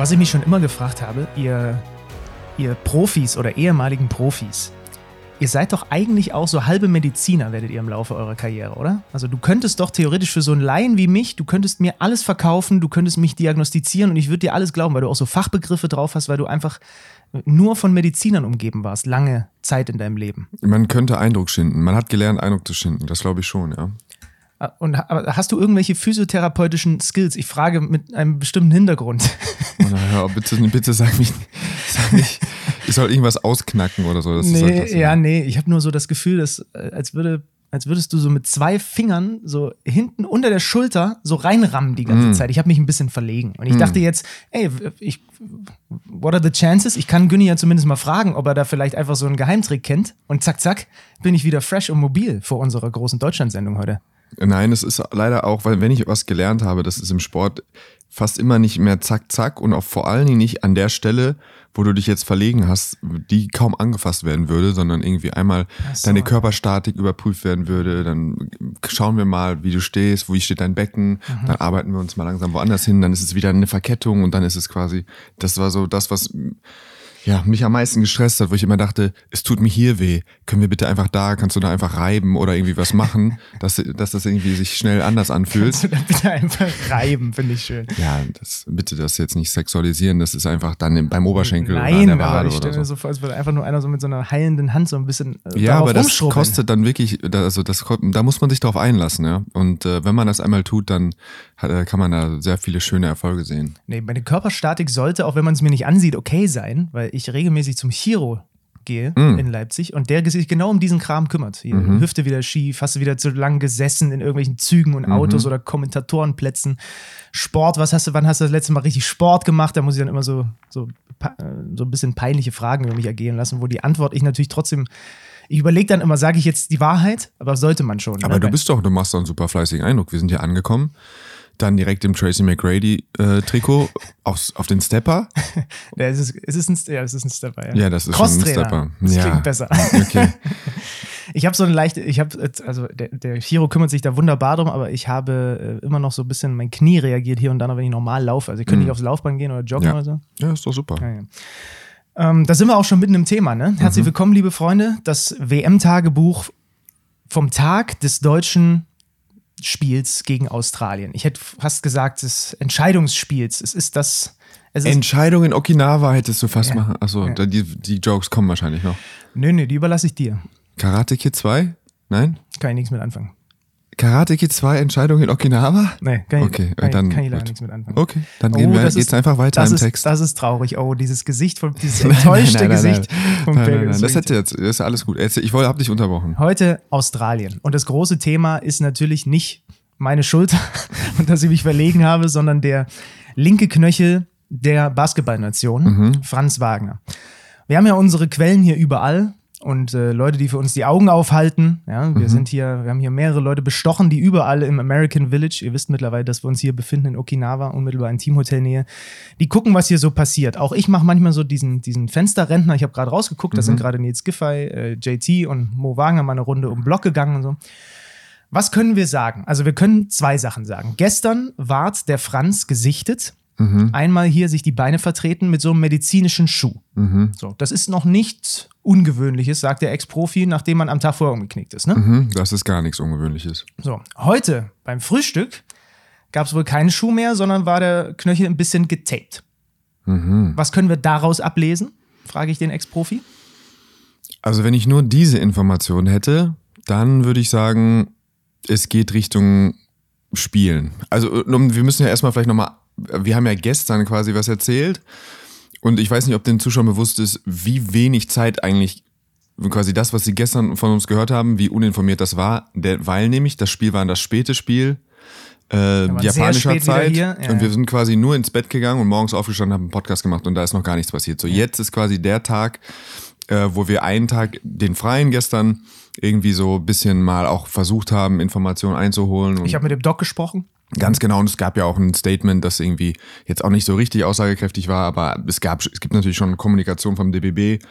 Was ich mich schon immer gefragt habe, ihr, ihr Profis oder ehemaligen Profis, ihr seid doch eigentlich auch so halbe Mediziner, werdet ihr im Laufe eurer Karriere, oder? Also du könntest doch theoretisch für so einen Laien wie mich, du könntest mir alles verkaufen, du könntest mich diagnostizieren und ich würde dir alles glauben, weil du auch so Fachbegriffe drauf hast, weil du einfach nur von Medizinern umgeben warst, lange Zeit in deinem Leben. Man könnte Eindruck schinden. Man hat gelernt, Eindruck zu schinden. Das glaube ich schon, ja. Und hast du irgendwelche physiotherapeutischen Skills? Ich frage mit einem bestimmten Hintergrund. Oh, na, bitte, bitte sag mich, sag nicht, ich soll irgendwas ausknacken oder so. Das nee, halt ja, nee, ich habe nur so das Gefühl, dass äh, als würde als würdest du so mit zwei Fingern so hinten unter der Schulter so reinrammen die ganze mm. Zeit. Ich habe mich ein bisschen verlegen. Und ich mm. dachte jetzt, ey, ich, what are the chances? Ich kann Günni ja zumindest mal fragen, ob er da vielleicht einfach so einen Geheimtrick kennt. Und zack, zack, bin ich wieder fresh und mobil vor unserer großen Deutschlandsendung heute. Nein, es ist leider auch, weil wenn ich was gelernt habe, das ist im Sport fast immer nicht mehr zack, zack und auch vor allen Dingen nicht an der Stelle, wo du dich jetzt verlegen hast, die kaum angefasst werden würde, sondern irgendwie einmal so. deine Körperstatik überprüft werden würde, dann schauen wir mal, wie du stehst, wo steht dein Becken, mhm. dann arbeiten wir uns mal langsam woanders hin, dann ist es wieder eine Verkettung und dann ist es quasi, das war so das, was ja, mich am meisten gestresst hat, wo ich immer dachte, es tut mir hier weh. Können wir bitte einfach da, kannst du da einfach reiben oder irgendwie was machen, dass, dass das irgendwie sich schnell anders anfühlt. Kannst du da bitte einfach reiben, finde ich schön. Ja, das, bitte das jetzt nicht sexualisieren, das ist einfach dann beim Oberschenkel Nein, oder an der Wade aber ich stelle mir so vor, als würde einfach nur einer so mit so einer heilenden Hand so ein bisschen äh, Ja, aber das kostet dann wirklich, also das, da muss man sich drauf einlassen, ja. Und äh, wenn man das einmal tut, dann kann man da sehr viele schöne Erfolge sehen. Nee, meine Körperstatik sollte, auch wenn man es mir nicht ansieht, okay sein, weil ich regelmäßig zum Chiro gehe mm. in Leipzig und der sich genau um diesen Kram kümmert. Hier, mhm. Hüfte wieder schief, hast du wieder zu lang gesessen in irgendwelchen Zügen und Autos mhm. oder Kommentatorenplätzen. Sport, was hast du, wann hast du das letzte Mal richtig Sport gemacht? Da muss ich dann immer so, so, äh, so ein bisschen peinliche Fragen über mich ergehen lassen, wo die Antwort ich natürlich trotzdem ich überlege dann immer, sage ich jetzt die Wahrheit, aber sollte man schon. Aber ne? du bist doch, du machst doch einen super fleißigen Eindruck. Wir sind hier angekommen dann direkt im Tracy McGrady-Trikot äh, auf, auf den Stepper. ja, es ist, es ist ein, ja, es ist ein Stepper, ja. Ja, das ist schon ein Stepper. Das ja. klingt besser. Okay. ich habe so eine leichte, ich habe, also der, der Chiro kümmert sich da wunderbar drum, aber ich habe äh, immer noch so ein bisschen, mein Knie reagiert hier und dann, wenn ich normal laufe. Also ich könnte mhm. nicht aufs Laufband gehen oder joggen ja. oder so. Ja, ist doch super. Ja. Ähm, da sind wir auch schon mitten im Thema, ne? Herzlich mhm. willkommen, liebe Freunde. Das WM-Tagebuch vom Tag des deutschen Spiels gegen Australien. Ich hätte fast gesagt, des Entscheidungsspiels. Es ist das. Es ist Entscheidung in Okinawa hättest du fast ja, machen. Achso, ja. die, die Jokes kommen wahrscheinlich noch. Nö, nö, die überlasse ich dir. Karate Kid 2? Nein? Kann ich nichts mit anfangen. Karate Kid 2 Entscheidung in Okinawa? Nee, kann ich, okay, kann, dann, kann ich leider nichts mit anfangen. Okay, dann gehen oh, wir, geht's einfach weiter im ist, Text. Das ist traurig. Oh, dieses Gesicht, von, dieses enttäuschte nein, nein, nein, Gesicht von nein, Das hätte jetzt, das ist alles gut. Ich wollte, hab dich unterbrochen. Heute Australien. Und das große Thema ist natürlich nicht meine Schuld und dass ich mich verlegen habe, sondern der linke Knöchel der Basketballnation, mhm. Franz Wagner. Wir haben ja unsere Quellen hier überall und äh, Leute, die für uns die Augen aufhalten. Ja, wir mhm. sind hier, wir haben hier mehrere Leute bestochen, die überall im American Village, ihr wisst mittlerweile, dass wir uns hier befinden in Okinawa, unmittelbar in Teamhotelnähe, die gucken, was hier so passiert. Auch ich mache manchmal so diesen, diesen Fensterrentner. Ich habe gerade rausgeguckt, mhm. da sind gerade Nils Giffey, äh, JT und Mo Wagner mal eine Runde um den Block gegangen und so. Was können wir sagen? Also wir können zwei Sachen sagen. Gestern ward der Franz gesichtet. Mhm. Einmal hier sich die Beine vertreten mit so einem medizinischen Schuh. Mhm. So, das ist noch nichts Ungewöhnliches, sagt der Ex-Profi, nachdem man am Tag vorher umgeknickt ist. Ne? Mhm, das ist gar nichts Ungewöhnliches. So, heute beim Frühstück gab es wohl keinen Schuh mehr, sondern war der Knöchel ein bisschen getaped. Mhm. Was können wir daraus ablesen? Frage ich den Ex-Profi. Also, wenn ich nur diese Information hätte, dann würde ich sagen, es geht Richtung Spielen. Also wir müssen ja erstmal vielleicht nochmal, wir haben ja gestern quasi was erzählt und ich weiß nicht, ob den Zuschauern bewusst ist, wie wenig Zeit eigentlich quasi das, was sie gestern von uns gehört haben, wie uninformiert das war, der, weil nämlich das Spiel war das späte Spiel äh, japanischer Zeit ja, und wir sind quasi nur ins Bett gegangen und morgens aufgestanden, haben einen Podcast gemacht und da ist noch gar nichts passiert. So ja. jetzt ist quasi der Tag, äh, wo wir einen Tag den freien gestern irgendwie so ein bisschen mal auch versucht haben, Informationen einzuholen. ich habe mit dem Doc gesprochen. Ganz genau, und es gab ja auch ein Statement, das irgendwie jetzt auch nicht so richtig aussagekräftig war, aber es gab, es gibt natürlich schon Kommunikation vom DBB.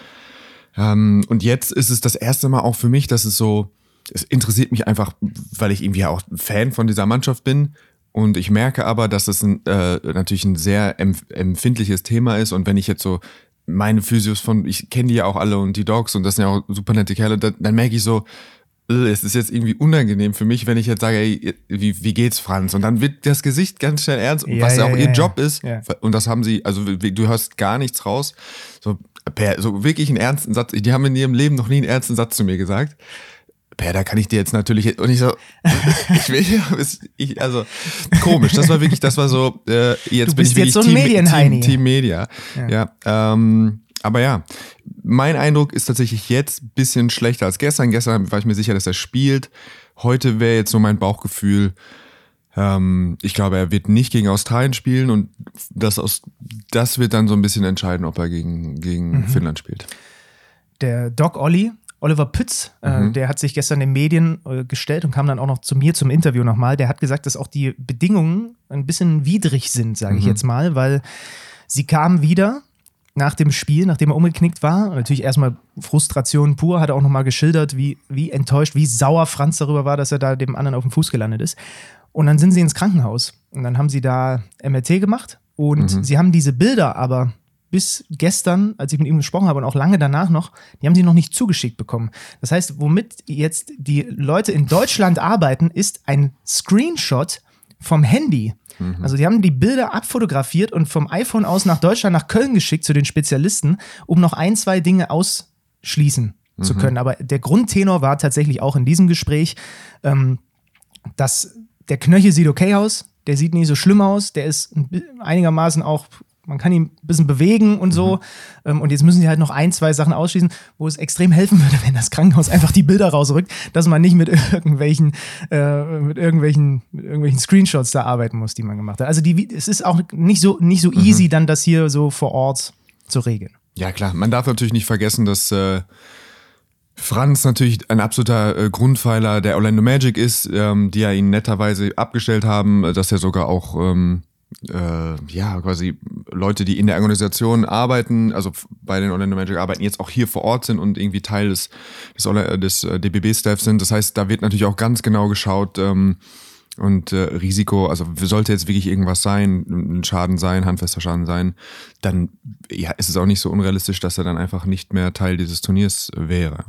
Ähm, und jetzt ist es das erste Mal auch für mich, dass es so, es interessiert mich einfach, weil ich irgendwie auch Fan von dieser Mannschaft bin Und ich merke aber, dass es ein, äh, natürlich ein sehr empf empfindliches Thema ist. Und wenn ich jetzt so meine Physios von, ich kenne die ja auch alle und die Dogs und das sind ja auch super nette Kerle, dann, dann merke ich so, es ist jetzt irgendwie unangenehm für mich, wenn ich jetzt sage, ey, wie, wie geht's, Franz? Und dann wird das Gesicht ganz schnell ernst, ja, was ja, auch ja, ihr. Job ist. Und das haben sie, also du hörst gar nichts raus. So, per, so wirklich einen ernsten Satz. Die haben in ihrem Leben noch nie einen ernsten Satz zu mir gesagt. Per, da kann ich dir jetzt natürlich und ich so, ich will ich, also komisch. Das war wirklich, das war so. Äh, jetzt du bist bin ich jetzt so ein Team, Team, Team Media. Ja. ja ähm, aber ja, mein Eindruck ist tatsächlich jetzt ein bisschen schlechter als gestern. Gestern war ich mir sicher, dass er spielt. Heute wäre jetzt so mein Bauchgefühl. Ähm, ich glaube, er wird nicht gegen Australien spielen und das, aus, das wird dann so ein bisschen entscheiden, ob er gegen, gegen mhm. Finnland spielt. Der Doc Olli, Oliver Pütz, äh, mhm. äh, der hat sich gestern in den Medien äh, gestellt und kam dann auch noch zu mir zum Interview nochmal. Der hat gesagt, dass auch die Bedingungen ein bisschen widrig sind, sage ich mhm. jetzt mal, weil sie kamen wieder nach dem Spiel, nachdem er umgeknickt war, natürlich erstmal Frustration pur, hat er auch nochmal geschildert, wie, wie enttäuscht, wie sauer Franz darüber war, dass er da dem anderen auf den Fuß gelandet ist. Und dann sind sie ins Krankenhaus und dann haben sie da MRT gemacht und mhm. sie haben diese Bilder aber bis gestern, als ich mit ihm gesprochen habe und auch lange danach noch, die haben sie noch nicht zugeschickt bekommen. Das heißt, womit jetzt die Leute in Deutschland arbeiten, ist ein Screenshot vom Handy Mhm. Also die haben die Bilder abfotografiert und vom iPhone aus nach Deutschland, nach Köln geschickt zu den Spezialisten, um noch ein, zwei Dinge ausschließen mhm. zu können. Aber der Grundtenor war tatsächlich auch in diesem Gespräch, ähm, dass der Knöchel sieht okay aus, der sieht nicht so schlimm aus, der ist einigermaßen auch man kann ihn ein bisschen bewegen und so. Mhm. Und jetzt müssen sie halt noch ein, zwei Sachen ausschließen, wo es extrem helfen würde, wenn das Krankenhaus einfach die Bilder rausrückt, dass man nicht mit irgendwelchen, äh, mit irgendwelchen, mit irgendwelchen Screenshots da arbeiten muss, die man gemacht hat. Also die, es ist auch nicht so, nicht so easy, mhm. dann das hier so vor Ort zu regeln. Ja, klar. Man darf natürlich nicht vergessen, dass äh, Franz natürlich ein absoluter äh, Grundpfeiler der Orlando Magic ist, ähm, die ja ihn netterweise abgestellt haben, dass er sogar auch ähm, äh, ja, quasi Leute, die in der Organisation arbeiten, also bei den Orlando Magic arbeiten, jetzt auch hier vor Ort sind und irgendwie Teil des, des, des äh, DBB-Staffs sind. Das heißt, da wird natürlich auch ganz genau geschaut, ähm, und äh, Risiko, also sollte jetzt wirklich irgendwas sein, ein Schaden sein, handfester Schaden sein, dann ja, ist es auch nicht so unrealistisch, dass er dann einfach nicht mehr Teil dieses Turniers wäre.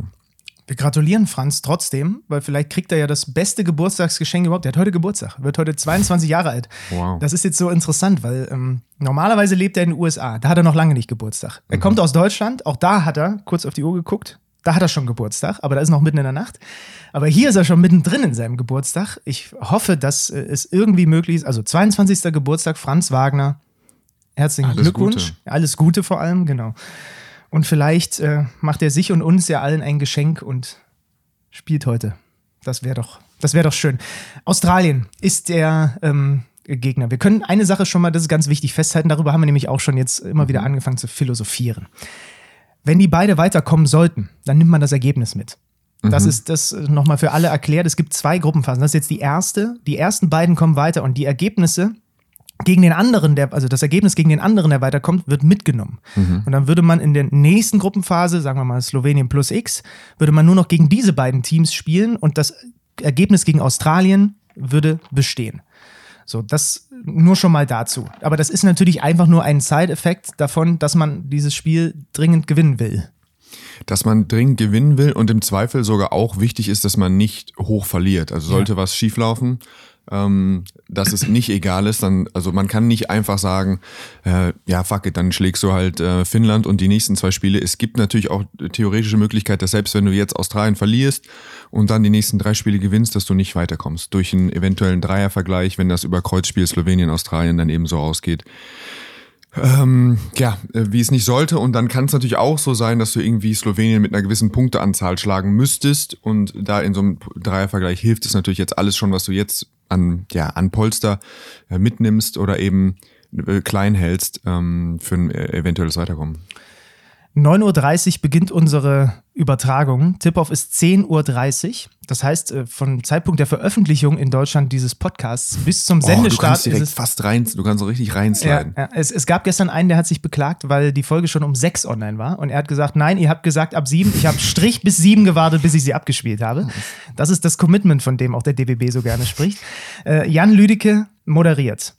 Wir gratulieren Franz trotzdem, weil vielleicht kriegt er ja das beste Geburtstagsgeschenk überhaupt. Er hat heute Geburtstag, wird heute 22 Jahre alt. Wow. Das ist jetzt so interessant, weil ähm, normalerweise lebt er in den USA. Da hat er noch lange nicht Geburtstag. Er mhm. kommt aus Deutschland, auch da hat er kurz auf die Uhr geguckt. Da hat er schon Geburtstag, aber da ist noch mitten in der Nacht. Aber hier ist er schon mittendrin in seinem Geburtstag. Ich hoffe, dass äh, es irgendwie möglich ist. Also 22. Geburtstag, Franz Wagner. Herzlichen Alles Glückwunsch. Gute. Alles Gute vor allem, genau. Und vielleicht äh, macht er sich und uns ja allen ein Geschenk und spielt heute. Das wäre doch, das wäre doch schön. Australien ist der ähm, Gegner. Wir können eine Sache schon mal, das ist ganz wichtig, festhalten. Darüber haben wir nämlich auch schon jetzt immer wieder mhm. angefangen zu philosophieren. Wenn die beide weiterkommen sollten, dann nimmt man das Ergebnis mit. Das mhm. ist das nochmal für alle erklärt. Es gibt zwei Gruppenphasen. Das ist jetzt die erste. Die ersten beiden kommen weiter und die Ergebnisse gegen den anderen, der, also das Ergebnis gegen den anderen, der weiterkommt, wird mitgenommen. Mhm. Und dann würde man in der nächsten Gruppenphase, sagen wir mal Slowenien plus X, würde man nur noch gegen diese beiden Teams spielen und das Ergebnis gegen Australien würde bestehen. So, das nur schon mal dazu. Aber das ist natürlich einfach nur ein Side-Effekt davon, dass man dieses Spiel dringend gewinnen will. Dass man dringend gewinnen will und im Zweifel sogar auch wichtig ist, dass man nicht hoch verliert. Also sollte ja. was schieflaufen, ähm, dass es nicht egal ist. Dann, also man kann nicht einfach sagen, äh, ja, fuck it, dann schlägst du halt äh, Finnland und die nächsten zwei Spiele. Es gibt natürlich auch theoretische Möglichkeit, dass selbst wenn du jetzt Australien verlierst und dann die nächsten drei Spiele gewinnst, dass du nicht weiterkommst. Durch einen eventuellen Dreiervergleich, wenn das über Kreuzspiel Slowenien, Australien dann eben so ausgeht. Ähm, ja, äh, wie es nicht sollte. Und dann kann es natürlich auch so sein, dass du irgendwie Slowenien mit einer gewissen Punkteanzahl schlagen müsstest. Und da in so einem Dreiervergleich hilft es natürlich jetzt alles schon, was du jetzt an, ja, an Polster äh, mitnimmst oder eben äh, klein hältst ähm, für ein äh, eventuelles Weiterkommen. 9.30 Uhr beginnt unsere Übertragung. Tip-Off ist 10.30 Uhr. Das heißt, äh, vom Zeitpunkt der Veröffentlichung in Deutschland dieses Podcasts bis zum Sendestart. Oh, du kannst direkt fast rein, du kannst so richtig reinsliden. Ja, ja. Es, es, gab gestern einen, der hat sich beklagt, weil die Folge schon um 6 online war. Und er hat gesagt, nein, ihr habt gesagt ab 7. Ich habe Strich bis 7 gewartet, bis ich sie abgespielt habe. Das ist das Commitment, von dem auch der DWB so gerne spricht. Äh, Jan Lüdecke moderiert.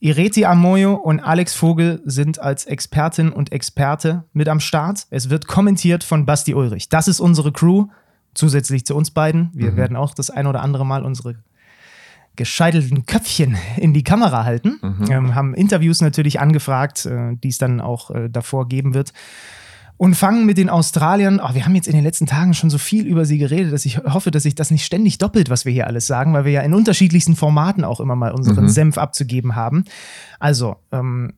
Ireti Amoyo und Alex Vogel sind als Expertin und Experte mit am Start. Es wird kommentiert von Basti Ulrich. Das ist unsere Crew, zusätzlich zu uns beiden. Wir mhm. werden auch das ein oder andere Mal unsere gescheitelten Köpfchen in die Kamera halten. Mhm. Ähm, haben Interviews natürlich angefragt, äh, die es dann auch äh, davor geben wird und fangen mit den Australiern. Oh, wir haben jetzt in den letzten Tagen schon so viel über sie geredet, dass ich hoffe, dass sich das nicht ständig doppelt, was wir hier alles sagen, weil wir ja in unterschiedlichsten Formaten auch immer mal unseren mhm. Senf abzugeben haben. Also, ähm,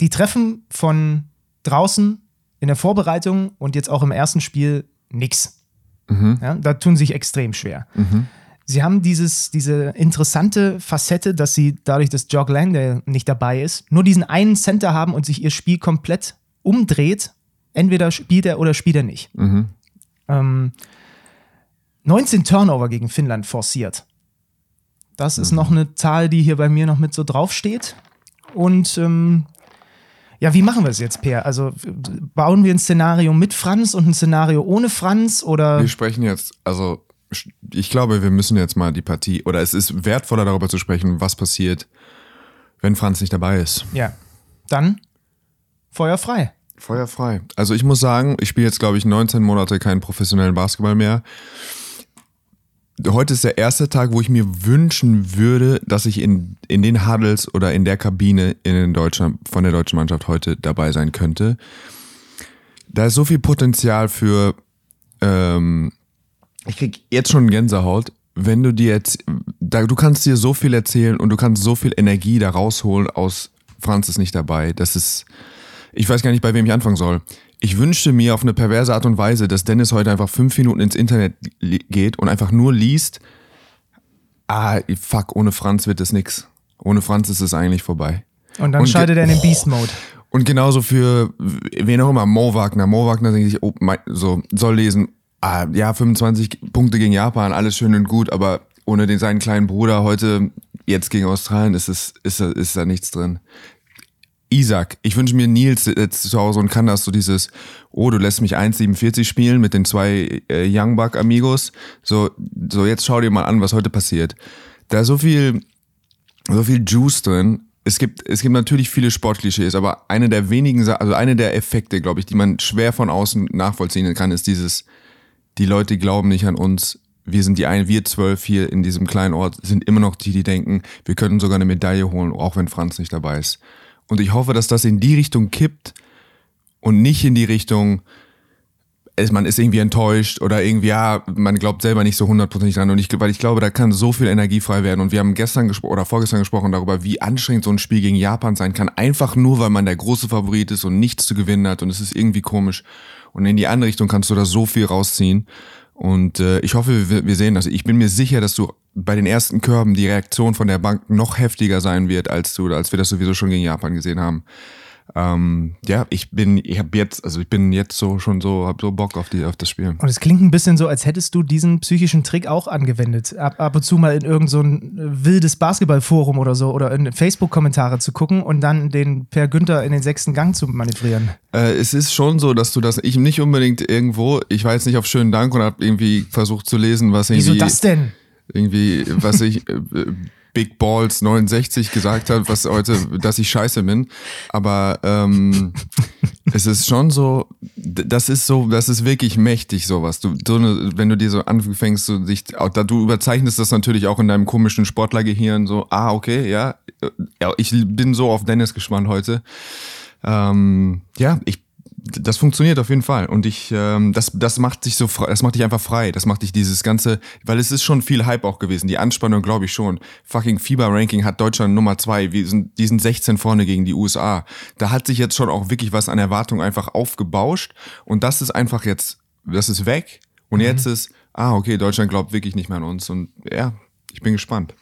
die treffen von draußen in der Vorbereitung und jetzt auch im ersten Spiel nix. Mhm. Ja, da tun sich extrem schwer. Mhm. Sie haben dieses, diese interessante Facette, dass sie dadurch, dass Jog Langdale nicht dabei ist, nur diesen einen Center haben und sich ihr Spiel komplett umdreht entweder spielt er oder spielt er nicht. Mhm. Ähm, 19 Turnover gegen Finnland forciert. Das mhm. ist noch eine Zahl, die hier bei mir noch mit so draufsteht. Und ähm, ja, wie machen wir es jetzt, Per? Also bauen wir ein Szenario mit Franz und ein Szenario ohne Franz oder? Wir sprechen jetzt, also ich glaube, wir müssen jetzt mal die Partie, oder es ist wertvoller darüber zu sprechen, was passiert, wenn Franz nicht dabei ist. Ja, dann Feuer frei. Feuerfrei. Also ich muss sagen, ich spiele jetzt, glaube ich, 19 Monate keinen professionellen Basketball mehr. Heute ist der erste Tag, wo ich mir wünschen würde, dass ich in, in den Huddles oder in der Kabine in den Deutschen, von der deutschen Mannschaft heute dabei sein könnte. Da ist so viel Potenzial für, ähm, ich krieg jetzt schon Gänsehaut, wenn du dir jetzt, da, du kannst dir so viel erzählen und du kannst so viel Energie da rausholen aus Franz ist nicht dabei. Das ist, ich weiß gar nicht, bei wem ich anfangen soll. Ich wünschte mir auf eine perverse Art und Weise, dass Dennis heute einfach fünf Minuten ins Internet geht und einfach nur liest, ah, fuck, ohne Franz wird es nix. Ohne Franz ist es eigentlich vorbei. Und dann und schaltet er in den Beast-Mode. Und genauso für wen auch immer, Mo Wagner. Mo Wagner denkt sich, oh, mein, so, soll lesen, ah, ja, 25 Punkte gegen Japan, alles schön und gut, aber ohne den seinen kleinen Bruder heute, jetzt gegen Australien, ist es, ist, ist da nichts drin. Isaac, ich wünsche mir Nils jetzt zu Hause und kann das so dieses, oh, du lässt mich 1,47 spielen mit den zwei äh, Young Buck Amigos. So, so jetzt schau dir mal an, was heute passiert. Da so viel, so viel Juice drin. Es gibt, es gibt natürlich viele Sportklischees, aber eine der wenigen, also eine der Effekte, glaube ich, die man schwer von außen nachvollziehen kann, ist dieses, die Leute glauben nicht an uns. Wir sind die einen, wir zwölf hier in diesem kleinen Ort sind immer noch die, die denken, wir könnten sogar eine Medaille holen, auch wenn Franz nicht dabei ist. Und ich hoffe, dass das in die Richtung kippt und nicht in die Richtung, man ist irgendwie enttäuscht oder irgendwie, ja, man glaubt selber nicht so hundertprozentig dran. Und ich, weil ich glaube, da kann so viel Energie frei werden. Und wir haben gestern gesprochen oder vorgestern gesprochen darüber, wie anstrengend so ein Spiel gegen Japan sein kann. Einfach nur, weil man der große Favorit ist und nichts zu gewinnen hat. Und es ist irgendwie komisch. Und in die andere Richtung kannst du da so viel rausziehen. Und äh, ich hoffe, wir, wir sehen das. Ich bin mir sicher, dass du bei den ersten Körben die Reaktion von der Bank noch heftiger sein wird, als du, als wir das sowieso schon gegen Japan gesehen haben ähm, ja, ich bin, ich habe jetzt, also ich bin jetzt so schon so, habe so Bock auf die, auf das Spiel. Und es klingt ein bisschen so, als hättest du diesen psychischen Trick auch angewendet, ab, ab und zu mal in irgendein so wildes Basketballforum oder so oder in Facebook-Kommentare zu gucken und dann den Per Günther in den sechsten Gang zu manövrieren. Äh, es ist schon so, dass du das, ich nicht unbedingt irgendwo, ich war jetzt nicht auf schönen Dank und habe irgendwie versucht zu lesen, was irgendwie. Wieso das denn? Irgendwie, was ich. Äh, Big Balls 69 gesagt hat, was heute, dass ich scheiße bin. Aber ähm, es ist schon so, das ist so, das ist wirklich mächtig, sowas. Du, so eine, wenn du dir so anfängst, so dich, du überzeichnest das natürlich auch in deinem komischen Sportlergehirn, so, ah, okay, ja, ja ich bin so auf Dennis gespannt heute. Ähm, ja, ich das funktioniert auf jeden Fall. Und ich, ähm, das, das macht sich so frei, das macht dich einfach frei. Das macht dich dieses ganze, weil es ist schon viel Hype auch gewesen. Die Anspannung, glaube ich schon. Fucking FIBA-Ranking hat Deutschland Nummer zwei. Wir sind, die sind 16 vorne gegen die USA. Da hat sich jetzt schon auch wirklich was an Erwartung einfach aufgebauscht. Und das ist einfach jetzt, das ist weg. Und mhm. jetzt ist, ah, okay, Deutschland glaubt wirklich nicht mehr an uns. Und ja, ich bin gespannt.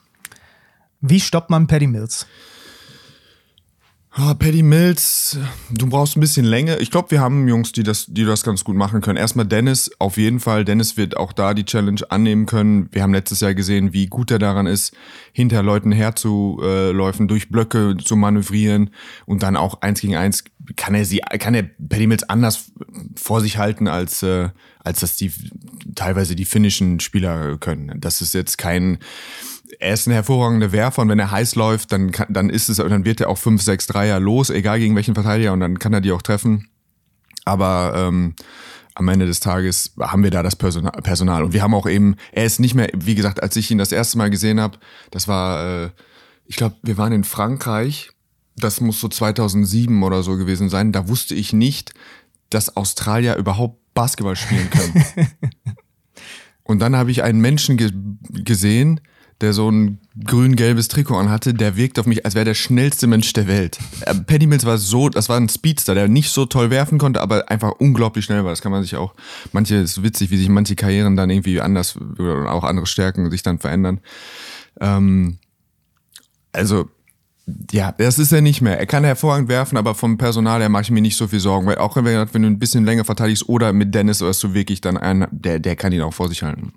Wie stoppt man Paddy Mills? Ah, Paddy Mills, du brauchst ein bisschen Länge. Ich glaube, wir haben Jungs, die das, die das ganz gut machen können. Erstmal Dennis, auf jeden Fall. Dennis wird auch da die Challenge annehmen können. Wir haben letztes Jahr gesehen, wie gut er daran ist, hinter Leuten herzuläufen, durch Blöcke zu manövrieren und dann auch eins gegen eins kann er sie, kann er Paddy Mills anders vor sich halten als äh, als das die teilweise die finnischen Spieler können. Das ist jetzt kein er ist ein hervorragender Werfer und wenn er heiß läuft, dann, kann, dann ist es, dann wird er auch 5, 6 Dreier los, egal gegen welchen Verteidiger und dann kann er die auch treffen. Aber ähm, am Ende des Tages haben wir da das Personal. Und wir haben auch eben, er ist nicht mehr, wie gesagt, als ich ihn das erste Mal gesehen habe, das war, äh, ich glaube, wir waren in Frankreich, das muss so 2007 oder so gewesen sein, da wusste ich nicht, dass Australier überhaupt Basketball spielen können. Und dann habe ich einen Menschen ge gesehen, der so ein grün-gelbes Trikot anhatte, der wirkt auf mich, als wäre der schnellste Mensch der Welt. Äh, Paddy Mills war so, das war ein Speedster, der nicht so toll werfen konnte, aber einfach unglaublich schnell war. Das kann man sich auch, manche, ist witzig, wie sich manche Karrieren dann irgendwie anders oder auch andere Stärken sich dann verändern. Ähm, also, ja, das ist er nicht mehr. Er kann hervorragend werfen, aber vom Personal her mache ich mir nicht so viel Sorgen, weil auch wenn, wenn du ein bisschen länger verteidigst oder mit Dennis, oder du wirklich dann einen, der, der kann ihn auch vor sich halten.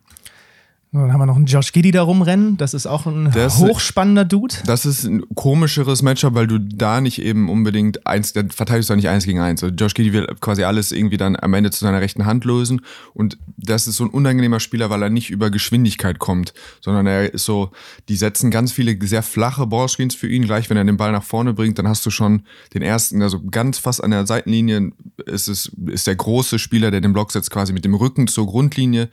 Dann haben wir noch einen Josh Giddy da rumrennen. Das ist auch ein das, hochspannender Dude. Das ist ein komischeres Matchup, weil du da nicht eben unbedingt eins, der verteidigst du nicht eins gegen eins. Also Josh Giddy will quasi alles irgendwie dann am Ende zu seiner rechten Hand lösen. Und das ist so ein unangenehmer Spieler, weil er nicht über Geschwindigkeit kommt, sondern er ist so, die setzen ganz viele sehr flache Ballscreens für ihn. Gleich, wenn er den Ball nach vorne bringt, dann hast du schon den ersten, also ganz fast an der Seitenlinie ist es, ist der große Spieler, der den Block setzt, quasi mit dem Rücken zur Grundlinie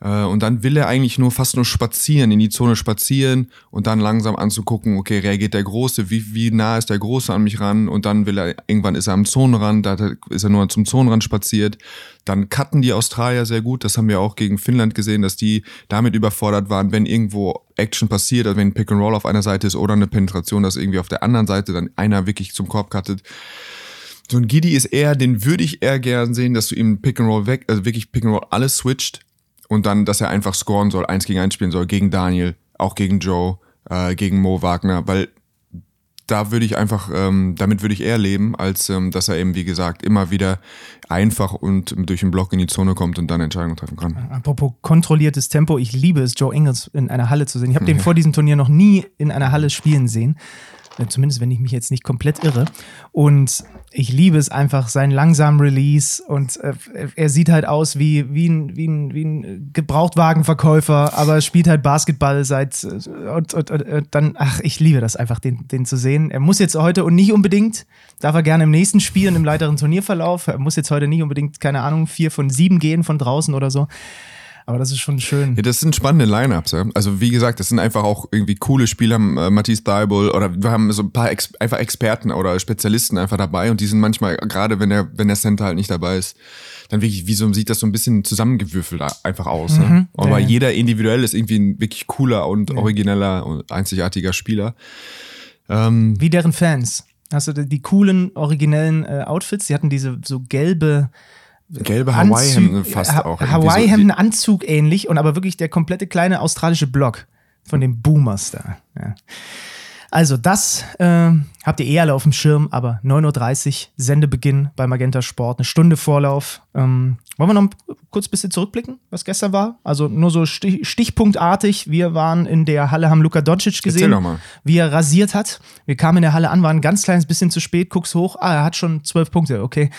und dann will er eigentlich nur fast nur spazieren, in die Zone spazieren und dann langsam anzugucken, okay, reagiert der Große, wie, wie nah ist der Große an mich ran und dann will er, irgendwann ist er am Zonenrand, da ist er nur zum Zonenrand spaziert. Dann cutten die Australier sehr gut, das haben wir auch gegen Finnland gesehen, dass die damit überfordert waren, wenn irgendwo Action passiert, also wenn ein Pick and Roll auf einer Seite ist oder eine Penetration, dass irgendwie auf der anderen Seite dann einer wirklich zum Korb cuttet. So ein Giddy ist eher, den würde ich eher gern sehen, dass du ihm Pick and Roll weg, also wirklich Pick and Roll alles switcht und dann, dass er einfach scoren soll, eins gegen eins spielen soll, gegen Daniel, auch gegen Joe, äh, gegen Mo Wagner, weil da würde ich einfach, ähm, damit würde ich eher leben, als ähm, dass er eben, wie gesagt, immer wieder einfach und durch den Block in die Zone kommt und dann Entscheidungen treffen kann. Apropos kontrolliertes Tempo, ich liebe es, Joe Ingles in einer Halle zu sehen. Ich habe den vor diesem Turnier noch nie in einer Halle spielen sehen. Zumindest wenn ich mich jetzt nicht komplett irre. Und ich liebe es einfach, seinen langsamen Release und äh, er sieht halt aus wie, wie, ein, wie, ein, wie ein Gebrauchtwagenverkäufer, aber spielt halt Basketball seit äh, und, und, und, dann, ach, ich liebe das einfach, den, den zu sehen. Er muss jetzt heute und nicht unbedingt, darf er gerne im nächsten Spiel und im weiteren Turnierverlauf, er muss jetzt heute nicht unbedingt, keine Ahnung, vier von sieben gehen von draußen oder so. Aber das ist schon schön. Ja, das sind spannende Lineups. Ja? Also wie gesagt, das sind einfach auch irgendwie coole Spieler. Äh, Matthias Daibel oder wir haben so ein paar Ex einfach Experten oder Spezialisten einfach dabei und die sind manchmal, gerade wenn der, wenn der Center halt nicht dabei ist, dann wirklich, wie so sieht das so ein bisschen zusammengewürfelt einfach aus. Ne? Mhm, ne? Aber ja, jeder individuell ist irgendwie ein wirklich cooler und origineller und einzigartiger Spieler. Ähm, wie deren Fans. Hast du die coolen, originellen äh, Outfits? Sie hatten diese so gelbe Gelbe Hawaii-Hemden fast ha auch. Hawaii-Hemden, Anzug ähnlich und aber wirklich der komplette kleine australische Block von dem Boomers da. Ja. Also das äh, habt ihr eh alle auf dem Schirm, aber 9.30 Uhr, Sendebeginn bei Magenta Sport, eine Stunde Vorlauf. Ähm, wollen wir noch kurz ein bisschen zurückblicken, was gestern war? Also nur so stich, stichpunktartig. Wir waren in der Halle, haben Luka Doncic gesehen, wie er rasiert hat. Wir kamen in der Halle an, waren ein ganz kleines bisschen zu spät, guckst hoch, ah, er hat schon zwölf Punkte, okay.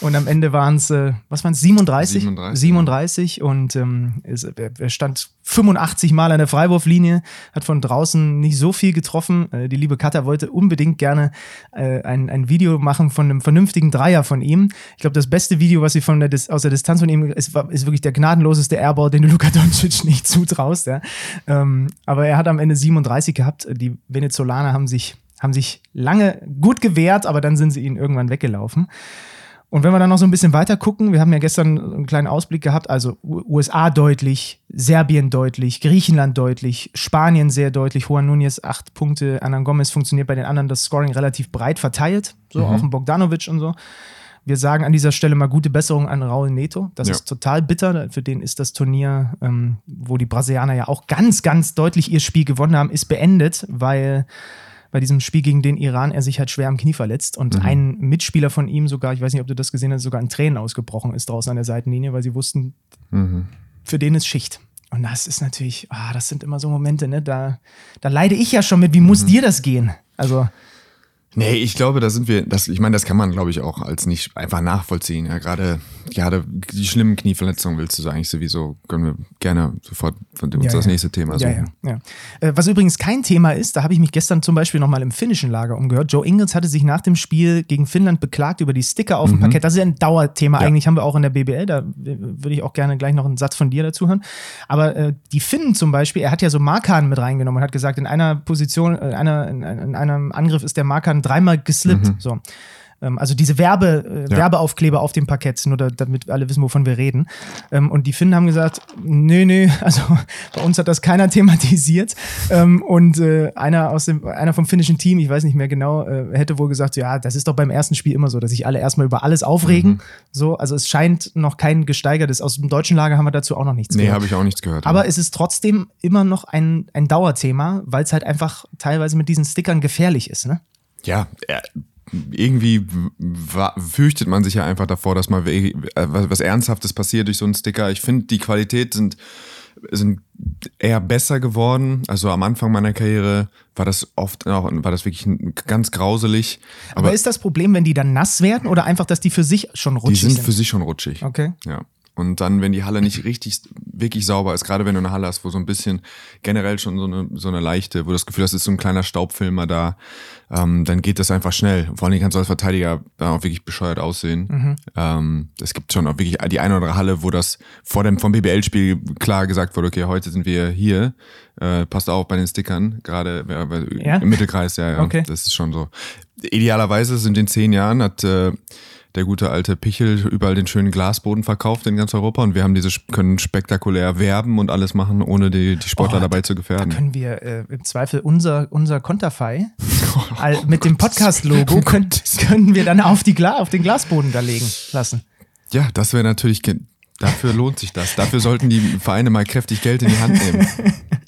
Und am Ende waren es, äh, was waren es, 37? 37. 37 und ähm, er stand 85 Mal an der Freiwurflinie, hat von draußen nicht so viel getroffen. Äh, die liebe Katha wollte unbedingt gerne äh, ein, ein Video machen von einem vernünftigen Dreier von ihm. Ich glaube, das beste Video, was sie von der, aus der Distanz von ihm ist, ist wirklich der gnadenloseste Airball, den du Luka Doncic nicht zutraust. Ja. Ähm, aber er hat am Ende 37 gehabt. Die Venezolaner haben sich, haben sich lange gut gewehrt, aber dann sind sie ihn irgendwann weggelaufen. Und wenn wir dann noch so ein bisschen weiter gucken, wir haben ja gestern einen kleinen Ausblick gehabt, also USA deutlich, Serbien deutlich, Griechenland deutlich, Spanien sehr deutlich, Juan Núñez acht Punkte, Anan Gomez funktioniert bei den anderen das Scoring relativ breit verteilt, so mhm. auch ein Bogdanovic und so. Wir sagen an dieser Stelle mal gute Besserung an Raul Neto. Das ja. ist total bitter. Für den ist das Turnier, ähm, wo die Brasilianer ja auch ganz, ganz deutlich ihr Spiel gewonnen haben, ist beendet, weil bei diesem Spiel gegen den Iran er sich halt schwer am Knie verletzt und mhm. ein Mitspieler von ihm sogar, ich weiß nicht, ob du das gesehen hast, sogar in Tränen ausgebrochen ist draußen an der Seitenlinie, weil sie wussten, mhm. für den ist Schicht. Und das ist natürlich, ah, das sind immer so Momente, ne? Da, da leide ich ja schon mit, wie muss mhm. dir das gehen? Also. Nee, ich glaube, da sind wir, das, ich meine, das kann man, glaube ich, auch als nicht einfach nachvollziehen. Ja, gerade, gerade die schlimmen Knieverletzungen willst du eigentlich sowieso, können wir gerne sofort von uns Ja, das ja. nächste Thema suchen. ja, ja. Äh, Was übrigens kein Thema ist, da habe ich mich gestern zum Beispiel nochmal im finnischen Lager umgehört. Joe Ingles hatte sich nach dem Spiel gegen Finnland beklagt über die Sticker auf dem Parkett. Das ist ja ein Dauerthema eigentlich, haben wir auch in der BBL. Da würde ich auch gerne gleich noch einen Satz von dir dazu hören. Aber äh, die Finnen zum Beispiel, er hat ja so Markan mit reingenommen und hat gesagt, in einer Position, äh, in, einer, in, in einem Angriff ist der Markan dreimal geslippt. So. Ähm, Also diese Werbe, äh, Ja. Werbeaufkleber auf dem Parkett, nur da, damit alle wissen, wovon wir reden. Ähm, und die Finnen haben gesagt, nö, nö, also bei uns hat das keiner thematisiert. Ähm, und äh, einer aus dem, einer vom finnischen Team, ich weiß nicht mehr genau, äh, hätte wohl gesagt, ja, das ist doch beim ersten Spiel immer so, dass sich alle erstmal über alles aufregen. Mhm. So, also es scheint noch kein gesteigertes. Aus dem deutschen Lager haben wir dazu auch noch nichts Nee, gehört. habe ich auch nichts gehört. Aber es ist trotzdem immer noch ein, ein Dauerthema, weil es halt einfach teilweise mit diesen Stickern gefährlich ist, ne? Ja, äh, irgendwie fürchtet man sich ja einfach davor, dass mal äh, was, Ernsthaftes passiert durch so einen Sticker. Ich finde, die Qualität sind, sind eher besser geworden. Also am Anfang meiner Karriere war das oft auch, war das wirklich ganz grauselig. Aber, Aber, ist das Problem, wenn die dann nass werden oder einfach, dass die für sich schon die rutschig sind sind? für sich schon rutschig. Okay. Ja. Und dann, wenn die Halle nicht richtig, wirklich sauber ist, gerade wenn du eine Halle hast, wo so ein bisschen generell schon so eine, so eine leichte, wo du das Gefühl hast, es ist so ein kleiner Staubfilmer da, ähm, dann geht das einfach schnell. Vor allen Dingen kannst du als Verteidiger dann auch wirklich bescheuert aussehen. Ähm, es gibt schon auch wirklich die eine oder andere Halle, wo das vor dem vom BBL-Spiel klar gesagt wurde, okay, heute sind wir hier, äh, passt auf bei den Stickern, gerade äh, Ja? im Mittelkreis, ja, ja. Okay. Das ist schon so. Idealerweise sind in zehn Jahren hat äh, der gute alte Pichel überall den schönen Glasboden verkauft in ganz Europa und wir haben diese können spektakulär werben und alles machen, ohne die, die Sportler Oh, dabei zu Da gefährden. können wir äh, im Zweifel unser, unser Konterfei all- mit dem Podcast-Logo können, können wir dann auf, die Gla auf den Glasboden da legen lassen. Ja, das wäre natürlich, dafür lohnt sich das. Dafür sollten die Vereine mal kräftig Geld in die Hand nehmen.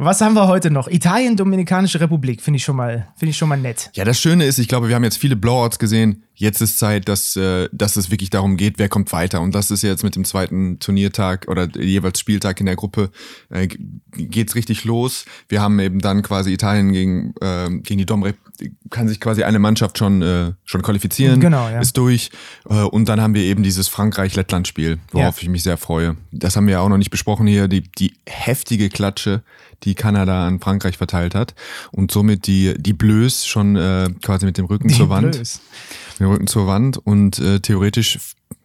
Was haben wir heute noch? Italien, Dominikanische Republik, finde ich, schon mal- finde ich schon mal nett. Ja, das Schöne ist, ich glaube, wir haben jetzt viele Blowouts gesehen. Jetzt ist Zeit, dass, äh, dass es wirklich darum geht, wer kommt weiter. Und das ist jetzt mit dem zweiten Turniertag oder jeweils Spieltag in der Gruppe äh, geht's richtig los. Wir haben eben dann quasi Italien gegen, äh, gegen die Domrep, kann sich quasi eine Mannschaft schon, äh, schon qualifizieren. Genau, ja. Ist durch. Äh, und dann haben wir eben dieses Frankreich-Lettland-Spiel, worauf Ja. ich mich sehr freue. Das haben wir ja auch noch nicht besprochen hier. Die, die heftige Klatsche, die Kanada an Frankreich verteilt hat. Und somit die, die Bleus schon äh, quasi mit dem Rücken zur Wand. Blöd. Mit dem Rücken zur Wand und äh, theoretisch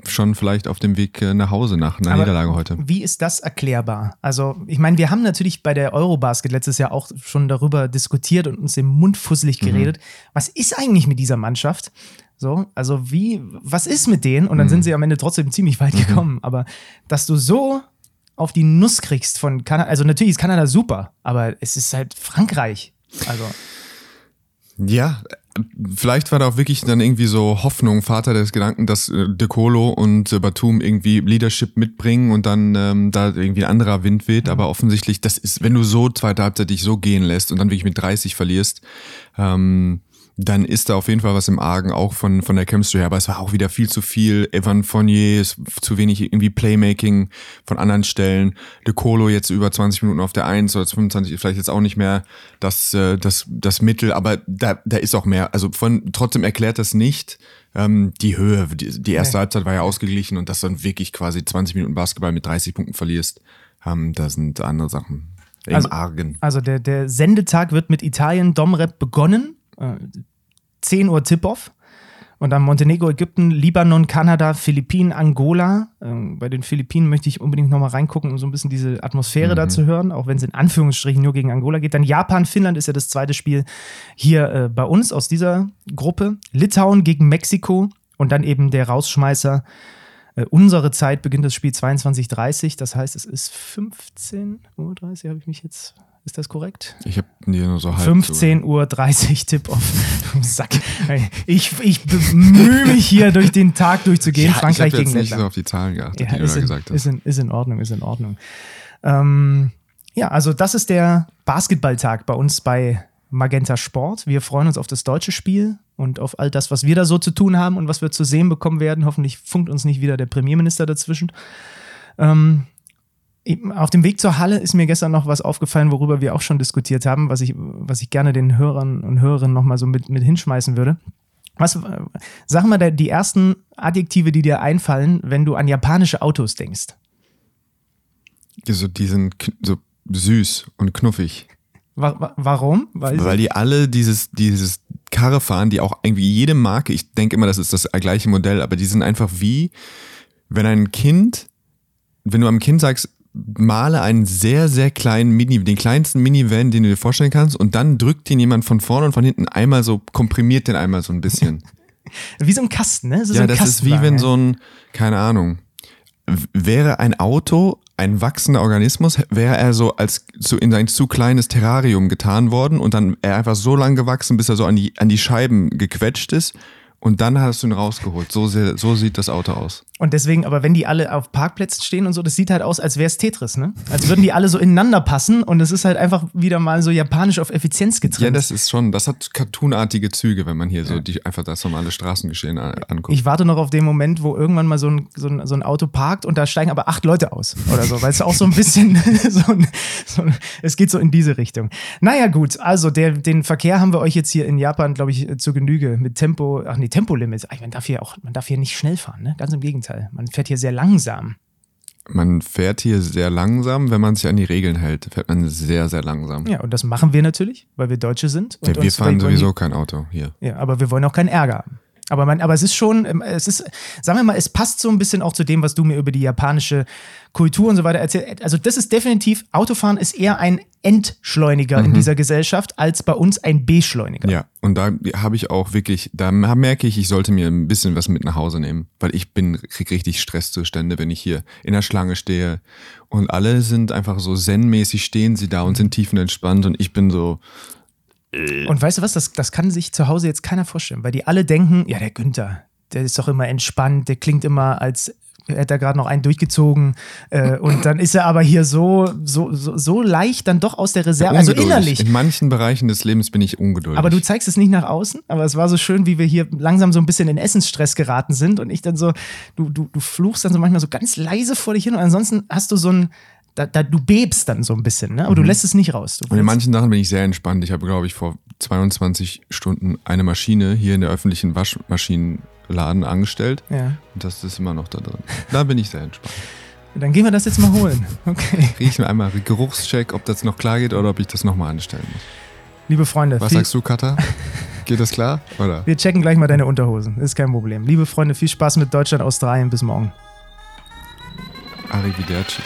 schon vielleicht auf dem Weg äh, nach Hause nach einer Aber Niederlage heute. Wie ist das erklärbar? Also, ich meine, wir haben natürlich bei der Eurobasket letztes Jahr auch schon darüber diskutiert und uns im Mund fusselig Mhm. geredet. Was ist eigentlich mit dieser Mannschaft? So, also wie, was ist mit denen? Mhm. Und dann sind sie am Ende trotzdem ziemlich weit gekommen. Aber dass du so auf die Nuss kriegst von Kanada, also natürlich ist Kanada super, aber es ist halt Frankreich. Also, Ja, vielleicht war da auch wirklich dann irgendwie so Hoffnung, Vater des Gedanken, dass äh, De Colo und äh, Batum irgendwie Leadership mitbringen und dann ähm, da irgendwie ein anderer Wind weht. Aber offensichtlich, das ist, wenn du so zweite Halbzeit dich so gehen lässt und dann wirklich mit 30 verlierst, ähm, dann ist da auf jeden Fall was im Argen, auch von, von der Chemistry her. Aber es war auch wieder viel zu viel. Evan Fournier ist zu wenig irgendwie Playmaking von anderen Stellen. De Colo jetzt über 20 Minuten auf der 1 oder 25, vielleicht jetzt auch nicht mehr das, äh, das, das Mittel, aber da, da ist auch mehr. Also von, trotzdem erklärt das nicht ähm, die Höhe. Die, die erste Nee. Halbzeit war ja ausgeglichen und dass du dann wirklich quasi 20 Minuten Basketball mit 30 Punkten verlierst, ähm, da sind andere Sachen im Also- Argen. also der, der Sendetag wird mit Italien Domrep begonnen. Äh, 10 Uhr Tip-Off. Und dann Montenegro, Ägypten, Libanon, Kanada, Philippinen, Angola. Ähm, bei den Philippinen möchte ich unbedingt nochmal reingucken, um so ein bisschen diese Atmosphäre da zu hören, auch wenn es in Anführungsstrichen nur gegen Angola geht. Dann Japan, Finnland ist ja das zweite Spiel hier äh, bei uns aus dieser Gruppe. Litauen gegen Mexiko und dann eben der Rausschmeißer. Äh, unsere Zeit beginnt das Spiel 22.30 das heißt, es ist 15.30 Uhr, habe ich mich jetzt, ist das korrekt? Ich habe dir nur so halb 15.30 Uhr Tip-Off. Sack. Ich, ich bemühe mich hier durch den Tag durchzugehen. Ja, Frankreich ich hab gegen jetzt nicht so Lettland. auf die Zahlen geachtet, Ja, die du ist da in, gesagt hast. ist, in, ist in Ordnung, ist in Ordnung. Ähm, ja, also das ist der Basketballtag bei uns bei Magenta Sport. Wir freuen uns auf das deutsche Spiel und auf all das, was wir da so zu tun haben und was wir zu sehen bekommen werden. Hoffentlich funkt uns nicht wieder der Premierminister dazwischen. Ähm, auf dem Weg zur Halle ist mir gestern noch was aufgefallen, worüber wir auch schon diskutiert haben, was ich, was ich gerne den Hörern und Hörerinnen nochmal so mit, mit hinschmeißen würde. Was, sag mal die ersten Adjektive, die dir einfallen, wenn du an japanische Autos denkst. So, die sind so süß und knuffig. Warum? Weil, Weil die alle dieses, dieses Karre fahren, die auch irgendwie jede Marke, ich denke immer, das ist das gleiche Modell, aber die sind einfach wie, wenn ein Kind, wenn du einem Kind sagst, male einen sehr, sehr kleinen Mini, den kleinsten Minivan, den du dir vorstellen kannst, und dann drückt ihn jemand von vorne und von hinten einmal so, komprimiert den einmal so ein bisschen. wie so ein Kasten, ne? So ja, so das ist wie wenn so ein, keine Ahnung, wäre ein Auto ein wachsender Organismus, wäre er so als so in sein zu kleines Terrarium getan worden und dann er einfach so lang gewachsen, bis er so an die, an die Scheiben gequetscht ist und dann hast du ihn rausgeholt. So, so sieht das Auto aus. Und deswegen, aber wenn die alle auf Parkplätzen stehen und so, das sieht halt aus, als wäre es Tetris, ne? Als würden die alle so ineinander passen und es ist halt einfach wieder mal so japanisch auf Effizienz getrennt. Ja, das ist schon, das hat cartoonartige Züge, wenn man hier ja. so die, einfach das normale Straßengeschehen anguckt. Ich warte noch auf den Moment, wo irgendwann mal so ein, so ein, so ein Auto parkt und da steigen aber acht Leute aus oder so, weil es auch so ein bisschen, so, ein, so es geht so in diese Richtung. Naja, gut, also der, den Verkehr haben wir euch jetzt hier in Japan, glaube ich, zu Genüge mit Tempo, ach nee, Tempolimits. Man darf hier auch, man darf hier nicht schnell fahren, ne? Ganz im Gegenteil. Man fährt hier sehr langsam. Man fährt hier sehr langsam, wenn man sich an die Regeln hält, fährt man sehr, sehr langsam. Ja, und das machen wir natürlich, weil wir Deutsche sind. Ja, wir fahren sowieso kein Auto hier. Ja, aber wir wollen auch keinen Ärger haben. Aber, man, aber es ist schon, ähm, es ist, sagen wir mal, es passt so ein bisschen auch zu dem, was du mir über die japanische Kultur und so weiter erzählst. Also das ist definitiv, Autofahren ist eher ein Entschleuniger mhm. in dieser Gesellschaft als bei uns ein Beschleuniger. Ja, und da habe ich auch wirklich, da merke ich, ich sollte mir ein bisschen was mit nach Hause nehmen, weil ich bin, krieg richtig Stresszustände, wenn ich hier in der Schlange stehe und alle sind einfach so zen-mäßig stehen sie da und sind tiefenentspannt und ich bin so, äh. Und weißt du was, das, das kann sich zu Hause jetzt keiner vorstellen, weil die alle denken, ja, der Günther, der ist doch immer entspannt, der klingt immer, als hätte er gerade noch einen durchgezogen. Äh, und dann ist er aber hier so, so, so, so leicht dann doch aus der Reserve, also innerlich. In manchen Bereichen des Lebens bin ich ungeduldig. Aber du zeigst es nicht nach außen, aber es war so schön, wie wir hier langsam so ein bisschen in Essensstress geraten sind und ich dann so, du, du, du fluchst dann so manchmal so ganz leise vor dich hin und ansonsten hast du so ein, da, da, du bebst dann so ein bisschen, ne? aber mhm. du lässt es nicht raus. und in manchen Sachen bin ich sehr entspannt. Ich habe, glaube ich, vor 22 Stunden eine Maschine hier in der öffentlichen Waschmaschinenladen angestellt. Ja. Und das ist immer noch da drin. Da bin ich sehr entspannt. Dann gehen wir das jetzt mal holen. Okay. Riechen wir einmal Geruchscheck, ob das noch klar geht oder ob ich das nochmal anstellen muss. Liebe Freunde. Was sagst du, Katha? Geht das klar? Oder? Wir checken gleich mal deine Unterhosen. Ist kein Problem. Liebe Freunde, viel Spaß mit Deutschland, Australien. Bis morgen. Arrivederci.